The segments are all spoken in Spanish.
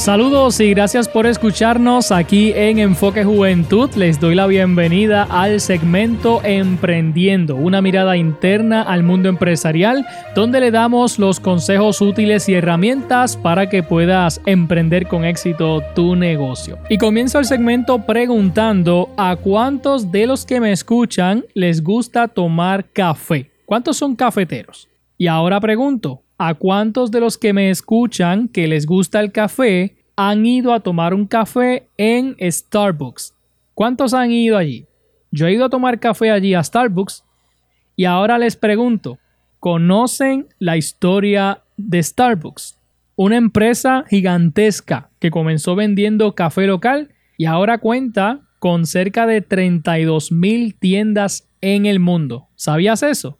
Saludos y gracias por escucharnos aquí en Enfoque Juventud. Les doy la bienvenida al segmento Emprendiendo, una mirada interna al mundo empresarial, donde le damos los consejos útiles y herramientas para que puedas emprender con éxito tu negocio. Y comienzo el segmento preguntando a cuántos de los que me escuchan les gusta tomar café. ¿Cuántos son cafeteros? Y ahora pregunto, ¿A cuántos de los que me escuchan que les gusta el café han ido a tomar un café en Starbucks? ¿Cuántos han ido allí? Yo he ido a tomar café allí a Starbucks y ahora les pregunto, ¿conocen la historia de Starbucks? Una empresa gigantesca que comenzó vendiendo café local y ahora cuenta con cerca de 32 mil tiendas en el mundo. ¿Sabías eso?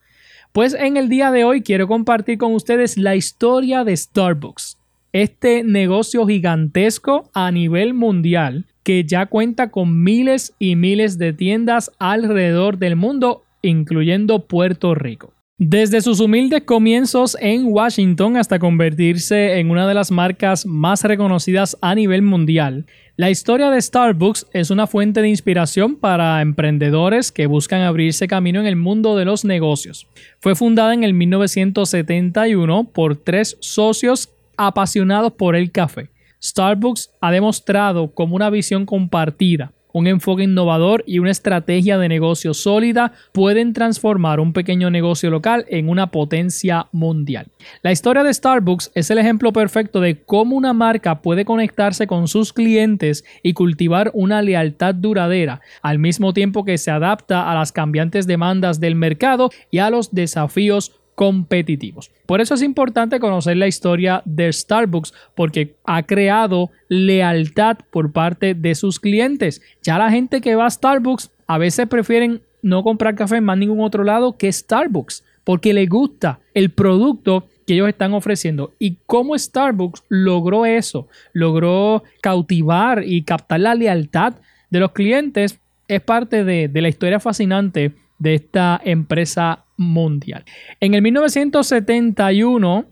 Pues en el día de hoy quiero compartir con ustedes la historia de Starbucks, este negocio gigantesco a nivel mundial que ya cuenta con miles y miles de tiendas alrededor del mundo, incluyendo Puerto Rico. Desde sus humildes comienzos en Washington hasta convertirse en una de las marcas más reconocidas a nivel mundial, la historia de Starbucks es una fuente de inspiración para emprendedores que buscan abrirse camino en el mundo de los negocios. Fue fundada en el 1971 por tres socios apasionados por el café. Starbucks ha demostrado como una visión compartida un enfoque innovador y una estrategia de negocio sólida pueden transformar un pequeño negocio local en una potencia mundial. La historia de Starbucks es el ejemplo perfecto de cómo una marca puede conectarse con sus clientes y cultivar una lealtad duradera, al mismo tiempo que se adapta a las cambiantes demandas del mercado y a los desafíos competitivos. Por eso es importante conocer la historia de Starbucks porque ha creado lealtad por parte de sus clientes. Ya la gente que va a Starbucks a veces prefieren no comprar café en más ningún otro lado que Starbucks porque le gusta el producto que ellos están ofreciendo y cómo Starbucks logró eso, logró cautivar y captar la lealtad de los clientes es parte de, de la historia fascinante de esta empresa mundial. En el 1971,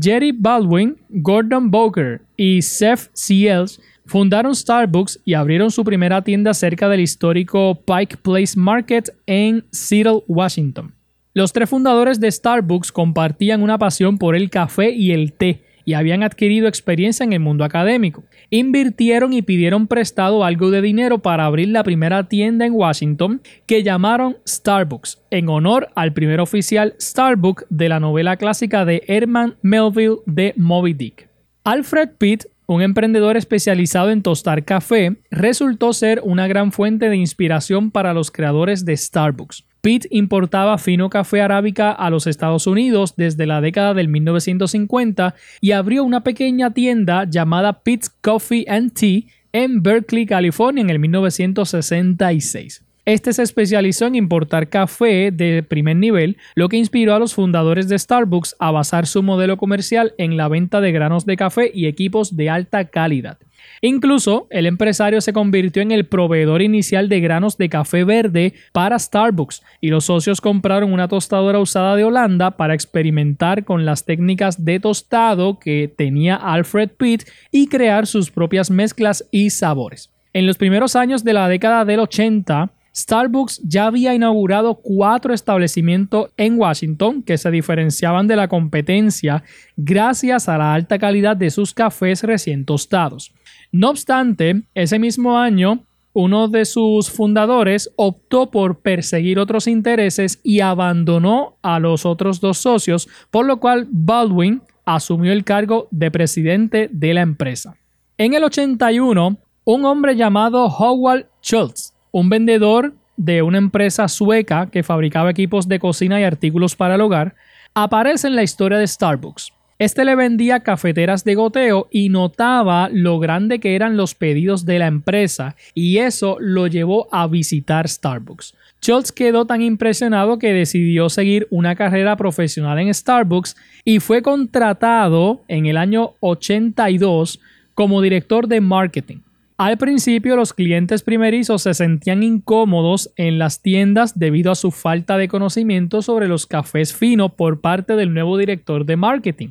Jerry Baldwin, Gordon Boker y Seth Seals fundaron Starbucks y abrieron su primera tienda cerca del histórico Pike Place Market en Seattle, Washington. Los tres fundadores de Starbucks compartían una pasión por el café y el té y habían adquirido experiencia en el mundo académico. Invirtieron y pidieron prestado algo de dinero para abrir la primera tienda en Washington que llamaron Starbucks, en honor al primer oficial Starbuck de la novela clásica de Herman Melville de Moby Dick. Alfred Pitt un emprendedor especializado en tostar café, resultó ser una gran fuente de inspiración para los creadores de Starbucks. Pitt importaba fino café arábica a los Estados Unidos desde la década del 1950 y abrió una pequeña tienda llamada Pitt's Coffee and Tea en Berkeley, California en el 1966. Este se especializó en importar café de primer nivel, lo que inspiró a los fundadores de Starbucks a basar su modelo comercial en la venta de granos de café y equipos de alta calidad. Incluso el empresario se convirtió en el proveedor inicial de granos de café verde para Starbucks y los socios compraron una tostadora usada de Holanda para experimentar con las técnicas de tostado que tenía Alfred Pitt y crear sus propias mezclas y sabores. En los primeros años de la década del 80, Starbucks ya había inaugurado cuatro establecimientos en Washington que se diferenciaban de la competencia gracias a la alta calidad de sus cafés recién tostados. No obstante, ese mismo año, uno de sus fundadores optó por perseguir otros intereses y abandonó a los otros dos socios, por lo cual Baldwin asumió el cargo de presidente de la empresa. En el 81, un hombre llamado Howard Schultz, un vendedor de una empresa sueca que fabricaba equipos de cocina y artículos para el hogar, aparece en la historia de Starbucks. Este le vendía cafeteras de goteo y notaba lo grande que eran los pedidos de la empresa y eso lo llevó a visitar Starbucks. Schultz quedó tan impresionado que decidió seguir una carrera profesional en Starbucks y fue contratado en el año 82 como director de marketing. Al principio los clientes primerizos se sentían incómodos en las tiendas debido a su falta de conocimiento sobre los cafés finos por parte del nuevo director de marketing,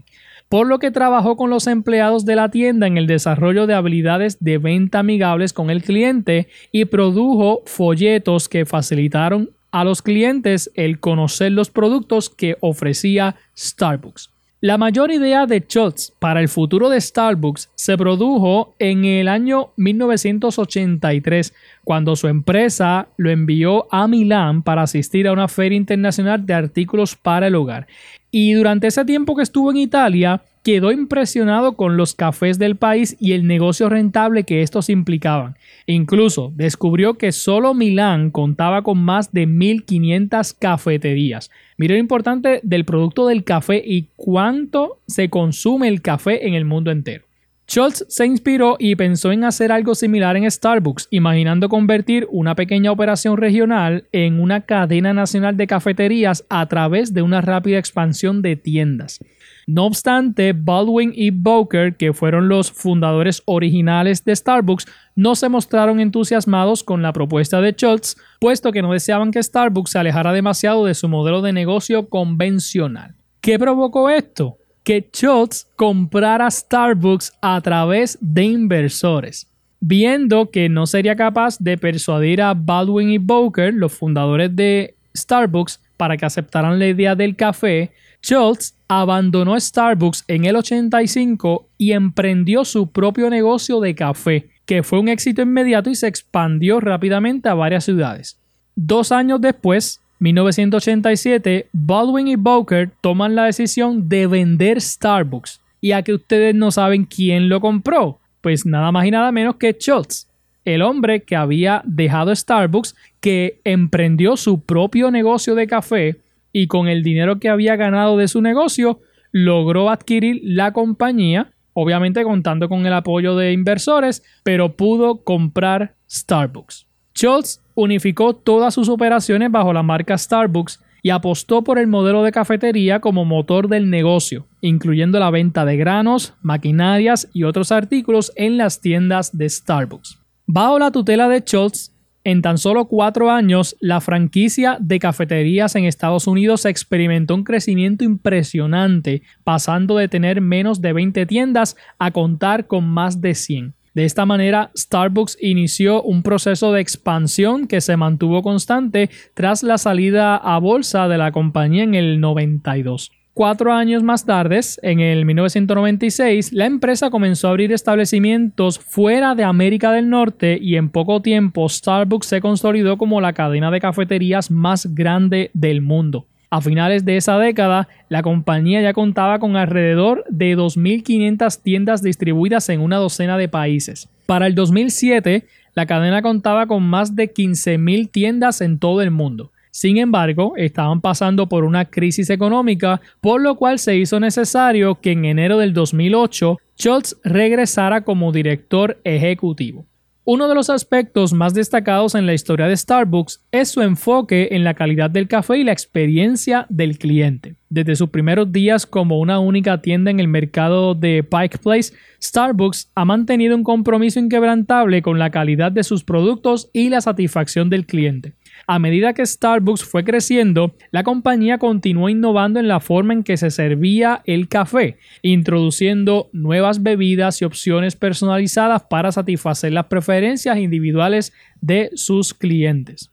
por lo que trabajó con los empleados de la tienda en el desarrollo de habilidades de venta amigables con el cliente y produjo folletos que facilitaron a los clientes el conocer los productos que ofrecía Starbucks. La mayor idea de Schultz para el futuro de Starbucks se produjo en el año 1983, cuando su empresa lo envió a Milán para asistir a una feria internacional de artículos para el hogar. Y durante ese tiempo que estuvo en Italia, quedó impresionado con los cafés del país y el negocio rentable que estos implicaban. Incluso descubrió que solo Milán contaba con más de 1.500 cafeterías. Mira lo importante del producto del café y cuánto se consume el café en el mundo entero. Schultz se inspiró y pensó en hacer algo similar en Starbucks, imaginando convertir una pequeña operación regional en una cadena nacional de cafeterías a través de una rápida expansión de tiendas. No obstante, Baldwin y Bowker, que fueron los fundadores originales de Starbucks, no se mostraron entusiasmados con la propuesta de Schultz, puesto que no deseaban que Starbucks se alejara demasiado de su modelo de negocio convencional. ¿Qué provocó esto? que Schultz comprara Starbucks a través de inversores. Viendo que no sería capaz de persuadir a Baldwin y Bowker, los fundadores de Starbucks, para que aceptaran la idea del café, Schultz abandonó Starbucks en el 85 y emprendió su propio negocio de café, que fue un éxito inmediato y se expandió rápidamente a varias ciudades. Dos años después, 1987, Baldwin y Bowker toman la decisión de vender Starbucks. Y a que ustedes no saben quién lo compró, pues nada más y nada menos que Schultz, el hombre que había dejado Starbucks, que emprendió su propio negocio de café y con el dinero que había ganado de su negocio logró adquirir la compañía, obviamente contando con el apoyo de inversores, pero pudo comprar Starbucks. Schultz unificó todas sus operaciones bajo la marca Starbucks y apostó por el modelo de cafetería como motor del negocio, incluyendo la venta de granos, maquinarias y otros artículos en las tiendas de Starbucks. Bajo la tutela de Schultz, en tan solo cuatro años, la franquicia de cafeterías en Estados Unidos experimentó un crecimiento impresionante, pasando de tener menos de 20 tiendas a contar con más de 100. De esta manera, Starbucks inició un proceso de expansión que se mantuvo constante tras la salida a bolsa de la compañía en el 92. Cuatro años más tarde, en el 1996, la empresa comenzó a abrir establecimientos fuera de América del Norte y en poco tiempo Starbucks se consolidó como la cadena de cafeterías más grande del mundo. A finales de esa década, la compañía ya contaba con alrededor de 2.500 tiendas distribuidas en una docena de países. Para el 2007, la cadena contaba con más de 15.000 tiendas en todo el mundo. Sin embargo, estaban pasando por una crisis económica, por lo cual se hizo necesario que en enero del 2008 Schultz regresara como director ejecutivo. Uno de los aspectos más destacados en la historia de Starbucks es su enfoque en la calidad del café y la experiencia del cliente. Desde sus primeros días como una única tienda en el mercado de Pike Place, Starbucks ha mantenido un compromiso inquebrantable con la calidad de sus productos y la satisfacción del cliente. A medida que Starbucks fue creciendo, la compañía continuó innovando en la forma en que se servía el café, introduciendo nuevas bebidas y opciones personalizadas para satisfacer las preferencias individuales de sus clientes.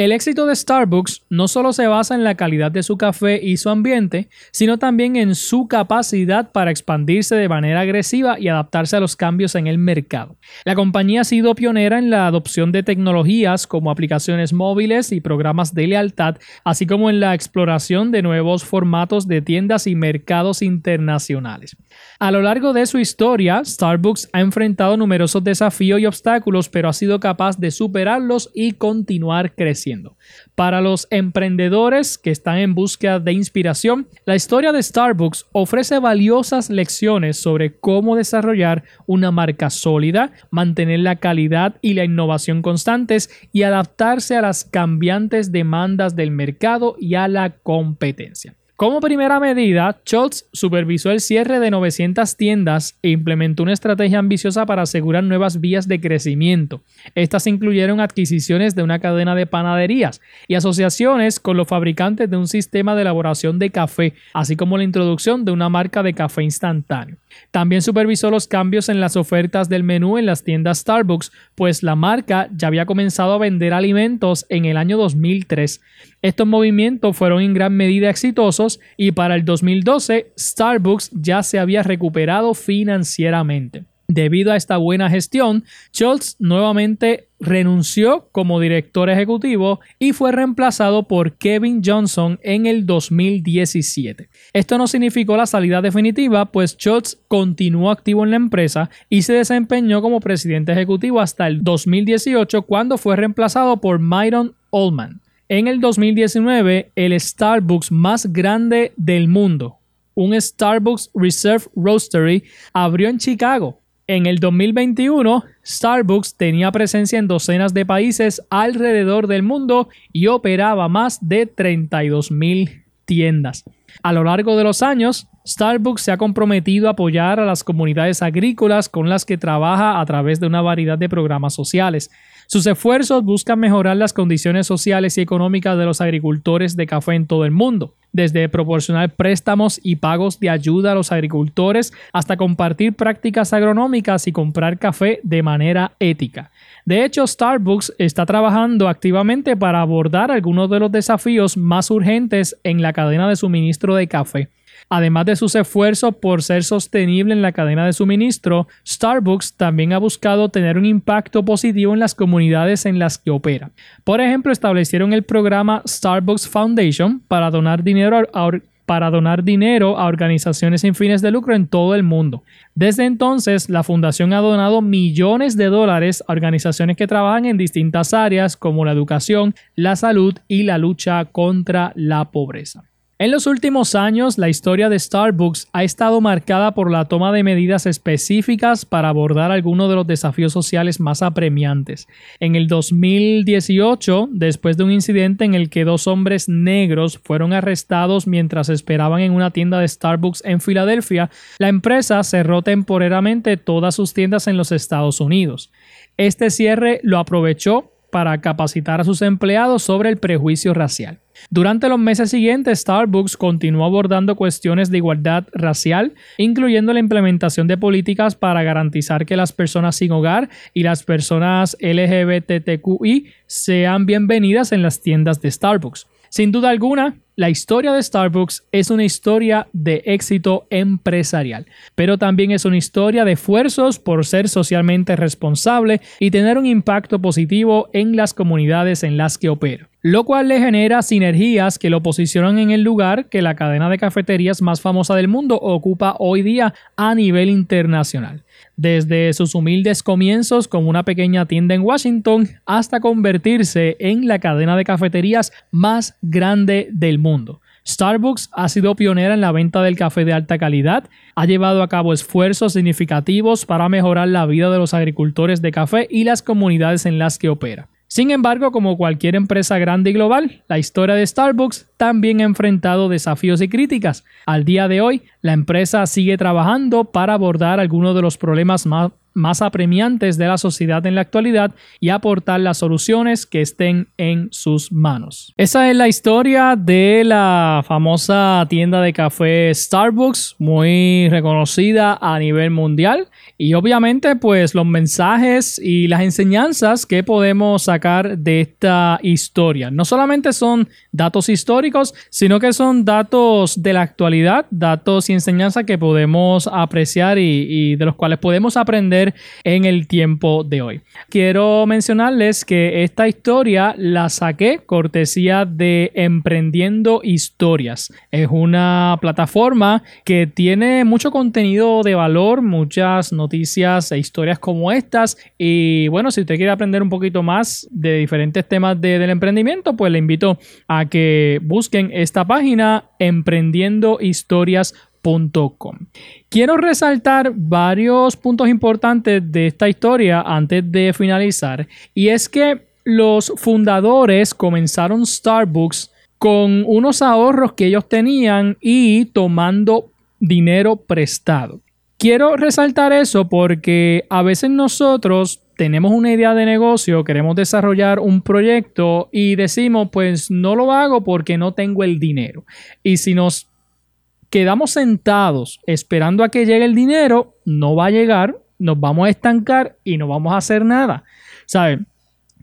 El éxito de Starbucks no solo se basa en la calidad de su café y su ambiente, sino también en su capacidad para expandirse de manera agresiva y adaptarse a los cambios en el mercado. La compañía ha sido pionera en la adopción de tecnologías como aplicaciones móviles y programas de lealtad, así como en la exploración de nuevos formatos de tiendas y mercados internacionales. A lo largo de su historia, Starbucks ha enfrentado numerosos desafíos y obstáculos, pero ha sido capaz de superarlos y continuar creciendo. Para los emprendedores que están en búsqueda de inspiración, la historia de Starbucks ofrece valiosas lecciones sobre cómo desarrollar una marca sólida, mantener la calidad y la innovación constantes y adaptarse a las cambiantes demandas del mercado y a la competencia. Como primera medida, Schultz supervisó el cierre de 900 tiendas e implementó una estrategia ambiciosa para asegurar nuevas vías de crecimiento. Estas incluyeron adquisiciones de una cadena de panaderías y asociaciones con los fabricantes de un sistema de elaboración de café, así como la introducción de una marca de café instantáneo. También supervisó los cambios en las ofertas del menú en las tiendas Starbucks, pues la marca ya había comenzado a vender alimentos en el año 2003. Estos movimientos fueron en gran medida exitosos y para el 2012 Starbucks ya se había recuperado financieramente. Debido a esta buena gestión, Schultz nuevamente renunció como director ejecutivo y fue reemplazado por Kevin Johnson en el 2017. Esto no significó la salida definitiva, pues Schultz continuó activo en la empresa y se desempeñó como presidente ejecutivo hasta el 2018 cuando fue reemplazado por Myron Ullman. En el 2019, el Starbucks más grande del mundo, un Starbucks Reserve Roastery, abrió en Chicago en el 2021, Starbucks tenía presencia en docenas de países alrededor del mundo y operaba más de 32 mil tiendas. A lo largo de los años, Starbucks se ha comprometido a apoyar a las comunidades agrícolas con las que trabaja a través de una variedad de programas sociales. Sus esfuerzos buscan mejorar las condiciones sociales y económicas de los agricultores de café en todo el mundo, desde proporcionar préstamos y pagos de ayuda a los agricultores hasta compartir prácticas agronómicas y comprar café de manera ética. De hecho, Starbucks está trabajando activamente para abordar algunos de los desafíos más urgentes en la cadena de de café. Además de sus esfuerzos por ser sostenible en la cadena de suministro, Starbucks también ha buscado tener un impacto positivo en las comunidades en las que opera. Por ejemplo, establecieron el programa Starbucks Foundation para donar dinero para donar dinero a organizaciones sin fines de lucro en todo el mundo. Desde entonces, la fundación ha donado millones de dólares a organizaciones que trabajan en distintas áreas como la educación, la salud y la lucha contra la pobreza. En los últimos años, la historia de Starbucks ha estado marcada por la toma de medidas específicas para abordar algunos de los desafíos sociales más apremiantes. En el 2018, después de un incidente en el que dos hombres negros fueron arrestados mientras esperaban en una tienda de Starbucks en Filadelfia, la empresa cerró temporariamente todas sus tiendas en los Estados Unidos. Este cierre lo aprovechó para capacitar a sus empleados sobre el prejuicio racial. Durante los meses siguientes, Starbucks continuó abordando cuestiones de igualdad racial, incluyendo la implementación de políticas para garantizar que las personas sin hogar y las personas LGBTQI sean bienvenidas en las tiendas de Starbucks. Sin duda alguna, la historia de Starbucks es una historia de éxito empresarial, pero también es una historia de esfuerzos por ser socialmente responsable y tener un impacto positivo en las comunidades en las que opera lo cual le genera sinergias que lo posicionan en el lugar que la cadena de cafeterías más famosa del mundo ocupa hoy día a nivel internacional. Desde sus humildes comienzos como una pequeña tienda en Washington hasta convertirse en la cadena de cafeterías más grande del mundo. Starbucks ha sido pionera en la venta del café de alta calidad, ha llevado a cabo esfuerzos significativos para mejorar la vida de los agricultores de café y las comunidades en las que opera. Sin embargo, como cualquier empresa grande y global, la historia de Starbucks también ha enfrentado desafíos y críticas. Al día de hoy, la empresa sigue trabajando para abordar algunos de los problemas más, más apremiantes de la sociedad en la actualidad y aportar las soluciones que estén en sus manos. Esa es la historia de la famosa tienda de café Starbucks, muy reconocida a nivel mundial y obviamente pues los mensajes y las enseñanzas que podemos sacar de esta historia. No solamente son datos históricos, sino que son datos de la actualidad, datos y enseñanzas que podemos apreciar y, y de los cuales podemos aprender en el tiempo de hoy. Quiero mencionarles que esta historia la saqué cortesía de Emprendiendo Historias. Es una plataforma que tiene mucho contenido de valor, muchas noticias e historias como estas. Y bueno, si usted quiere aprender un poquito más de diferentes temas del emprendimiento, pues le invito a que busquen esta página emprendiendohistorias.com. Quiero resaltar varios puntos importantes de esta historia antes de finalizar y es que los fundadores comenzaron Starbucks con unos ahorros que ellos tenían y tomando dinero prestado. Quiero resaltar eso porque a veces nosotros tenemos una idea de negocio, queremos desarrollar un proyecto y decimos, pues no lo hago porque no tengo el dinero. Y si nos quedamos sentados esperando a que llegue el dinero, no va a llegar, nos vamos a estancar y no vamos a hacer nada. ¿Saben?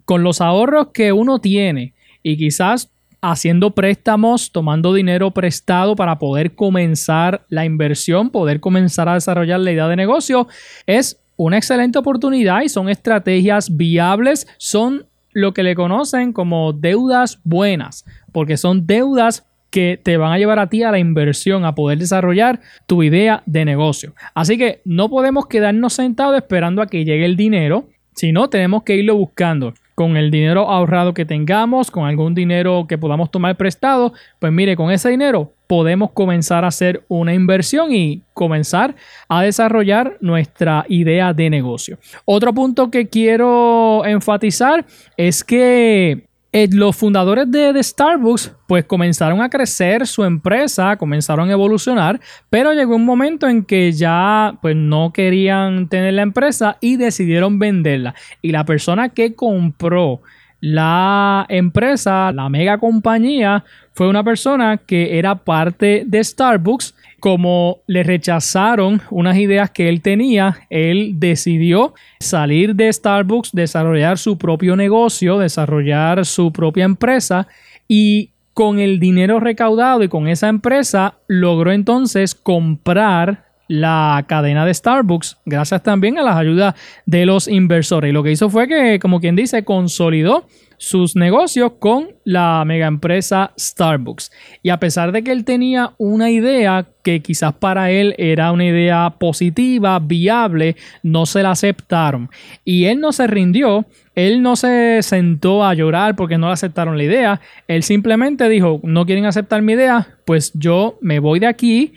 Con los ahorros que uno tiene y quizás haciendo préstamos, tomando dinero prestado para poder comenzar la inversión, poder comenzar a desarrollar la idea de negocio, es una excelente oportunidad y son estrategias viables, son lo que le conocen como deudas buenas, porque son deudas que te van a llevar a ti a la inversión, a poder desarrollar tu idea de negocio. Así que no podemos quedarnos sentados esperando a que llegue el dinero, sino tenemos que irlo buscando con el dinero ahorrado que tengamos, con algún dinero que podamos tomar prestado, pues mire, con ese dinero podemos comenzar a hacer una inversión y comenzar a desarrollar nuestra idea de negocio. Otro punto que quiero enfatizar es que eh, los fundadores de, Starbucks pues comenzaron a crecer su empresa, comenzaron a evolucionar, pero llegó un momento en que ya pues no querían tener la empresa y decidieron venderla. Y la persona que compró la empresa, la mega compañía, fue una persona que era parte de Starbucks como le rechazaron unas ideas que él tenía, él decidió salir de Starbucks, desarrollar su propio negocio, desarrollar su propia empresa y con el dinero recaudado y con esa empresa logró entonces comprar la cadena de Starbucks, gracias también a las ayudas de los inversores. Y lo que hizo fue que, como quien dice, consolidó sus negocios con la mega empresa Starbucks. Y a pesar de que él tenía una idea que quizás para él era una idea positiva, viable, no se la aceptaron. Y él no se rindió, él no se sentó a llorar porque no le aceptaron la idea. Él simplemente dijo, no quieren aceptar mi idea, pues yo me voy de aquí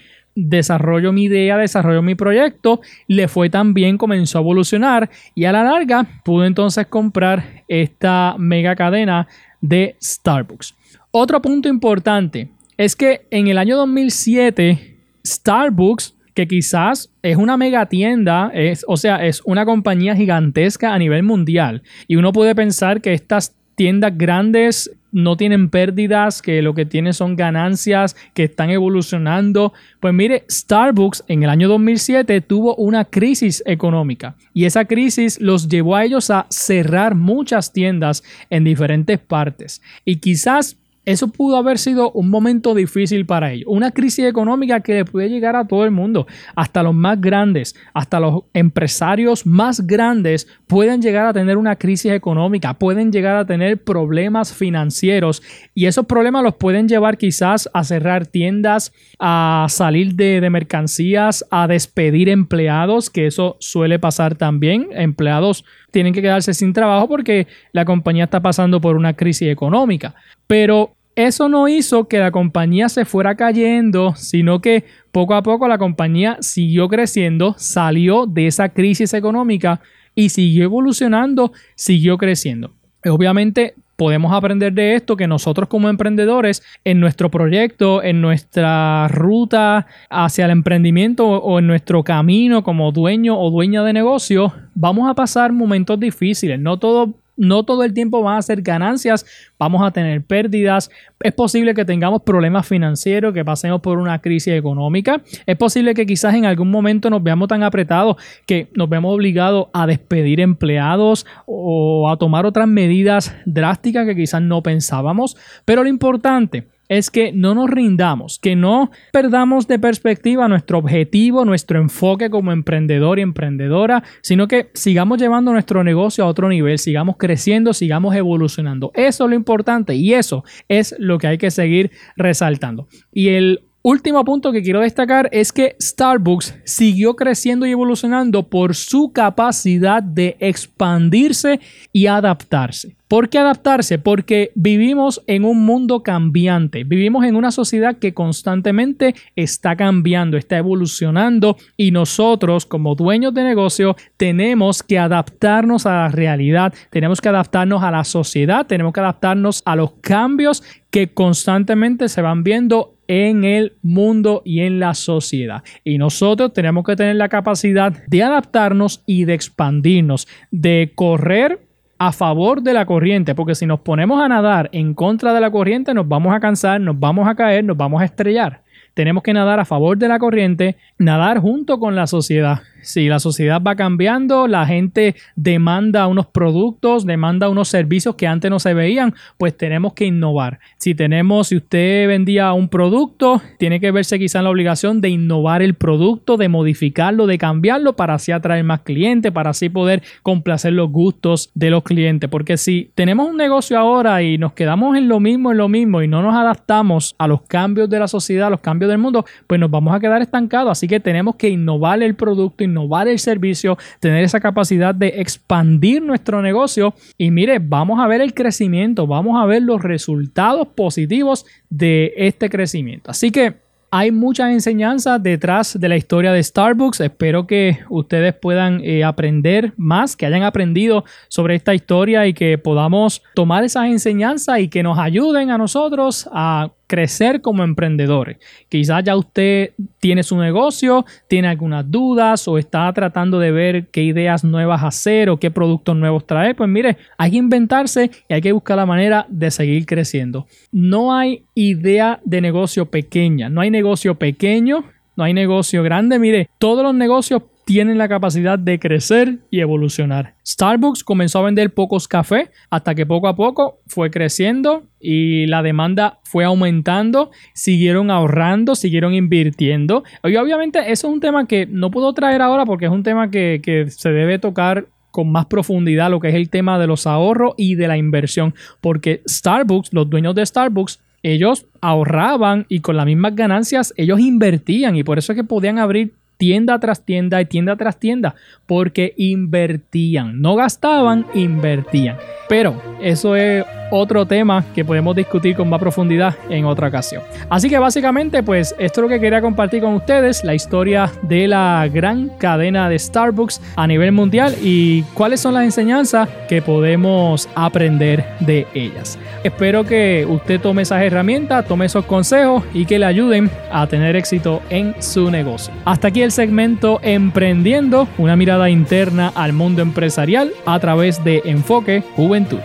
desarrollo mi idea, desarrollo mi proyecto, le fue tan bien, comenzó a evolucionar y a la larga pudo entonces comprar esta mega cadena de Starbucks. Otro punto importante es que en el año 2007 Starbucks que quizás es una mega tienda, es, o sea, es una compañía gigantesca a nivel mundial. Y uno puede pensar que estas tiendas grandes no tienen pérdidas, que lo que tienen son ganancias, que están evolucionando. Pues mire, Starbucks en el año 2007 tuvo una crisis económica y esa crisis los llevó a ellos a cerrar muchas tiendas en diferentes partes. Y quizás eso pudo haber sido un momento difícil para ellos. Una crisis económica que le puede llegar a todo el mundo, hasta los más grandes, hasta los empresarios más grandes pueden llegar a tener una crisis económica, pueden llegar a tener problemas financieros y esos problemas los pueden llevar quizás a cerrar tiendas, a salir de, de mercancías, a despedir empleados, que eso suele pasar también. Empleados tienen que quedarse sin trabajo porque la compañía está pasando por una crisis económica. Pero eso no hizo que la compañía se fuera cayendo, sino que poco a poco la compañía siguió creciendo, salió de esa crisis económica y siguió evolucionando, siguió creciendo. Obviamente podemos aprender de esto que nosotros como emprendedores en nuestro proyecto, en nuestra ruta hacia el emprendimiento o en nuestro camino como dueño o dueña de negocio, vamos a pasar momentos difíciles. No todo no todo el tiempo van a ser ganancias, vamos a tener pérdidas, es posible que tengamos problemas financieros, que pasemos por una crisis económica, es posible que quizás en algún momento nos veamos tan apretados que nos veamos obligados a despedir empleados o a tomar otras medidas drásticas que quizás no pensábamos, pero lo importante es que no nos rindamos, que no perdamos de perspectiva nuestro objetivo, nuestro enfoque como emprendedor y emprendedora, sino que sigamos llevando nuestro negocio a otro nivel, sigamos creciendo, sigamos evolucionando. Eso es lo importante y eso es lo que hay que seguir resaltando. Y el Último punto que quiero destacar es que Starbucks siguió creciendo y evolucionando por su capacidad de expandirse y adaptarse. ¿Por qué adaptarse? Porque vivimos en un mundo cambiante, vivimos en una sociedad que constantemente está cambiando, está evolucionando y nosotros como dueños de negocio tenemos que adaptarnos a la realidad, tenemos que adaptarnos a la sociedad, tenemos que adaptarnos a los cambios que constantemente se van viendo en el mundo y en la sociedad. Y nosotros tenemos que tener la capacidad de adaptarnos y de expandirnos, de correr a favor de la corriente, porque si nos ponemos a nadar en contra de la corriente, nos vamos a cansar, nos vamos a caer, nos vamos a estrellar. Tenemos que nadar a favor de la corriente, nadar junto con la sociedad. Si la sociedad va cambiando, la gente demanda unos productos, demanda unos servicios que antes no se veían, pues tenemos que innovar. Si tenemos, si usted vendía un producto, tiene que verse quizá en la obligación de innovar el producto, de modificarlo, de cambiarlo para así atraer más clientes, para así poder complacer los gustos de los clientes. Porque si tenemos un negocio ahora y nos quedamos en lo mismo, en lo mismo y no nos adaptamos a los cambios de la sociedad, a los cambios del mundo, pues nos vamos a quedar estancados. Así que tenemos que innovar el producto, innovar el servicio, tener esa capacidad de expandir nuestro negocio y mire, vamos a ver el crecimiento, vamos a ver los resultados positivos de este crecimiento. Así que hay muchas enseñanzas detrás de la historia de Starbucks. Espero que ustedes puedan eh, aprender más, que hayan aprendido sobre esta historia y que podamos tomar esas enseñanzas y que nos ayuden a nosotros a crecer como emprendedores. Quizás ya usted tiene su negocio, tiene algunas dudas o está tratando de ver qué ideas nuevas hacer o qué productos nuevos traer. Pues mire, hay que inventarse y hay que buscar la manera de seguir creciendo. No hay idea de negocio pequeña, no hay negocio pequeño, no hay negocio grande. Mire, todos los negocios tienen la capacidad de crecer y evolucionar. Starbucks comenzó a vender pocos cafés hasta que poco a poco fue creciendo y la demanda fue aumentando, siguieron ahorrando, siguieron invirtiendo. Y obviamente eso es un tema que no puedo traer ahora porque es un tema que, que se debe tocar con más profundidad lo que es el tema de los ahorros y de la inversión porque Starbucks, los dueños de Starbucks, ellos ahorraban y con las mismas ganancias ellos invertían y por eso es que podían abrir tienda tras tienda y tienda tras tienda porque invertían, no gastaban, invertían. Pero eso es otro tema que podemos discutir con más profundidad en otra ocasión. Así que básicamente pues esto es lo que quería compartir con ustedes, la historia de la gran cadena de Starbucks a nivel mundial y cuáles son las enseñanzas que podemos aprender de ellas. Espero que usted tome esas herramientas, tome esos consejos y que le ayuden a tener éxito en su negocio. Hasta aquí el segmento Emprendiendo, una mirada interna al mundo empresarial a través de Enfoque Juventud.